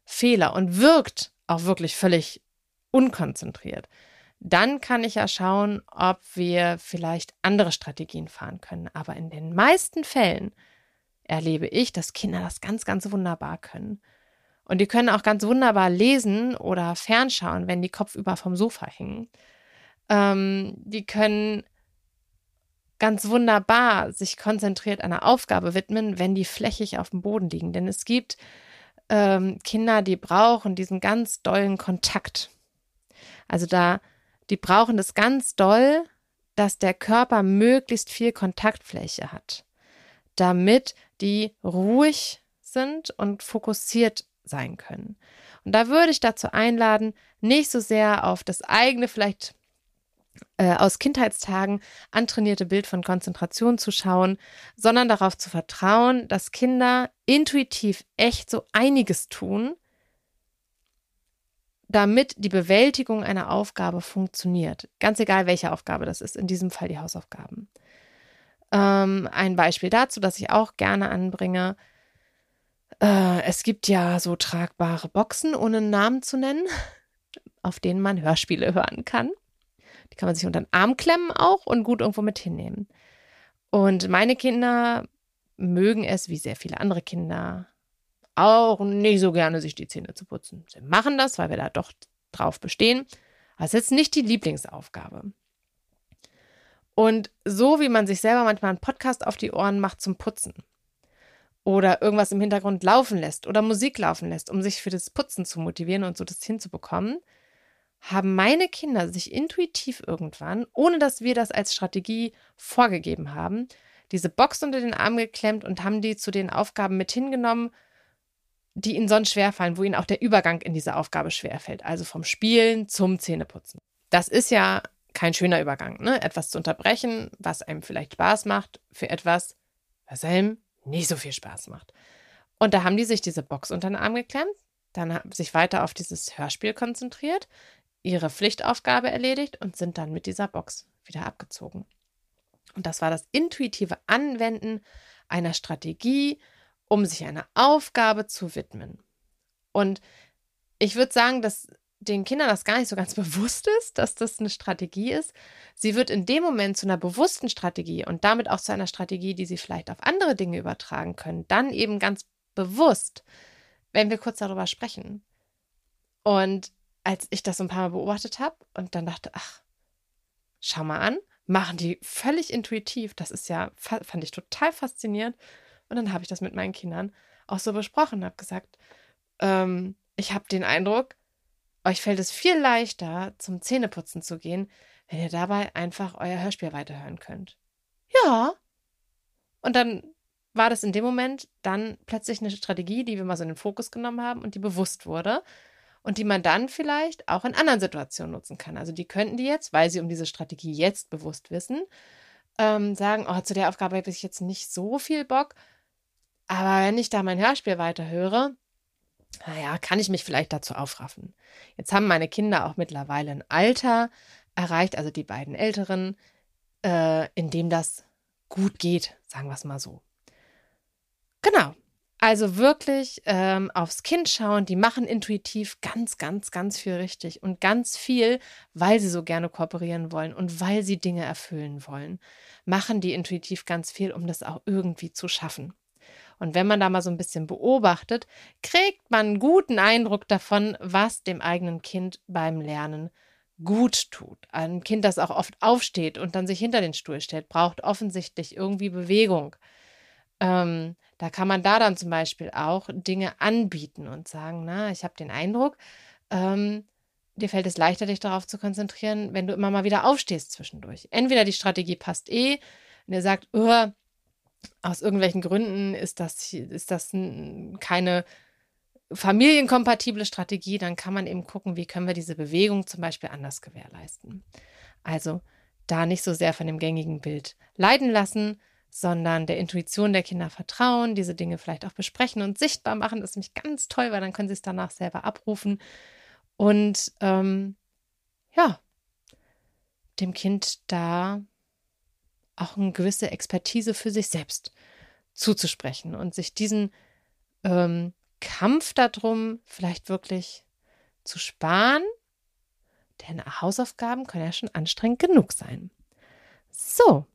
Fehler und wirkt auch wirklich völlig unkonzentriert, dann kann ich ja schauen, ob wir vielleicht andere Strategien fahren können. Aber in den meisten Fällen erlebe ich, dass Kinder das ganz, ganz wunderbar können. Und die können auch ganz wunderbar lesen oder fernschauen, wenn die kopfüber vom Sofa hängen. Ähm, die können ganz wunderbar sich konzentriert einer Aufgabe widmen, wenn die flächig auf dem Boden liegen. Denn es gibt ähm, Kinder, die brauchen diesen ganz dollen Kontakt. Also da, die brauchen das ganz doll, dass der Körper möglichst viel Kontaktfläche hat, damit die ruhig sind und fokussiert sein können. Und da würde ich dazu einladen, nicht so sehr auf das eigene vielleicht äh, aus Kindheitstagen antrainierte Bild von Konzentration zu schauen, sondern darauf zu vertrauen, dass Kinder intuitiv echt so einiges tun, damit die Bewältigung einer Aufgabe funktioniert. Ganz egal, welche Aufgabe das ist, in diesem Fall die Hausaufgaben. Ähm, ein Beispiel dazu, das ich auch gerne anbringe. Äh, es gibt ja so tragbare Boxen, ohne einen Namen zu nennen, auf denen man Hörspiele hören kann. Die kann man sich unter den Arm klemmen auch und gut irgendwo mit hinnehmen. Und meine Kinder mögen es, wie sehr viele andere Kinder, auch nicht so gerne, sich die Zähne zu putzen. Sie machen das, weil wir da doch drauf bestehen. Es ist jetzt nicht die Lieblingsaufgabe. Und so wie man sich selber manchmal einen Podcast auf die Ohren macht zum Putzen oder irgendwas im Hintergrund laufen lässt oder Musik laufen lässt, um sich für das Putzen zu motivieren und so das hinzubekommen, haben meine Kinder sich intuitiv irgendwann, ohne dass wir das als Strategie vorgegeben haben, diese Box unter den Arm geklemmt und haben die zu den Aufgaben mit hingenommen, die ihnen sonst schwerfallen, wo ihnen auch der Übergang in diese Aufgabe schwerfällt. Also vom Spielen zum Zähneputzen. Das ist ja kein schöner Übergang, ne? Etwas zu unterbrechen, was einem vielleicht Spaß macht, für etwas, was einem nicht so viel Spaß macht. Und da haben die sich diese Box unter den Arm geklemmt, dann haben sich weiter auf dieses Hörspiel konzentriert, ihre Pflichtaufgabe erledigt und sind dann mit dieser Box wieder abgezogen. Und das war das intuitive Anwenden einer Strategie, um sich einer Aufgabe zu widmen. Und ich würde sagen, dass den Kindern das gar nicht so ganz bewusst ist, dass das eine Strategie ist. Sie wird in dem Moment zu einer bewussten Strategie und damit auch zu einer Strategie, die sie vielleicht auf andere Dinge übertragen können, dann eben ganz bewusst, wenn wir kurz darüber sprechen. Und als ich das ein paar Mal beobachtet habe und dann dachte, ach, schau mal an, machen die völlig intuitiv. Das ist ja, fand ich total faszinierend. Und dann habe ich das mit meinen Kindern auch so besprochen, habe gesagt, ähm, ich habe den Eindruck, euch fällt es viel leichter, zum Zähneputzen zu gehen, wenn ihr dabei einfach euer Hörspiel weiterhören könnt. Ja. Und dann war das in dem Moment dann plötzlich eine Strategie, die wir mal so in den Fokus genommen haben und die bewusst wurde und die man dann vielleicht auch in anderen Situationen nutzen kann. Also die könnten die jetzt, weil sie um diese Strategie jetzt bewusst wissen, ähm, sagen, oh, zu der Aufgabe habe ich jetzt nicht so viel Bock, aber wenn ich da mein Hörspiel weiterhöre, naja, kann ich mich vielleicht dazu aufraffen. Jetzt haben meine Kinder auch mittlerweile ein Alter erreicht, also die beiden Älteren, äh, in dem das gut geht, sagen wir es mal so. Genau. Also wirklich ähm, aufs Kind schauen. Die machen intuitiv ganz, ganz, ganz viel richtig und ganz viel, weil sie so gerne kooperieren wollen und weil sie Dinge erfüllen wollen. Machen die intuitiv ganz viel, um das auch irgendwie zu schaffen. Und wenn man da mal so ein bisschen beobachtet, kriegt man einen guten Eindruck davon, was dem eigenen Kind beim Lernen gut tut. Ein Kind, das auch oft aufsteht und dann sich hinter den Stuhl stellt, braucht offensichtlich irgendwie Bewegung. Ähm, da kann man da dann zum Beispiel auch Dinge anbieten und sagen, na, ich habe den Eindruck, ähm, dir fällt es leichter, dich darauf zu konzentrieren, wenn du immer mal wieder aufstehst zwischendurch. Entweder die Strategie passt eh und ihr sagt, oh, aus irgendwelchen Gründen ist das, ist das keine familienkompatible Strategie, dann kann man eben gucken, wie können wir diese Bewegung zum Beispiel anders gewährleisten. Also da nicht so sehr von dem gängigen Bild leiden lassen, sondern der Intuition der Kinder vertrauen, diese Dinge vielleicht auch besprechen und sichtbar machen. Das ist nämlich ganz toll, weil dann können sie es danach selber abrufen und ähm, ja, dem Kind da auch eine gewisse Expertise für sich selbst zuzusprechen und sich diesen ähm, Kampf darum vielleicht wirklich zu sparen, denn Hausaufgaben können ja schon anstrengend genug sein. So,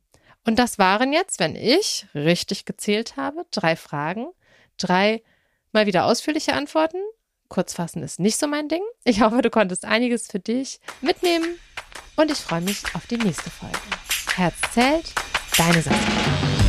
und das waren jetzt, wenn ich richtig gezählt habe, drei Fragen, drei mal wieder ausführliche Antworten. Kurzfassen ist nicht so mein Ding. Ich hoffe, du konntest einiges für dich mitnehmen und ich freue mich auf die nächste Folge. Herz zählt, deine Saskia.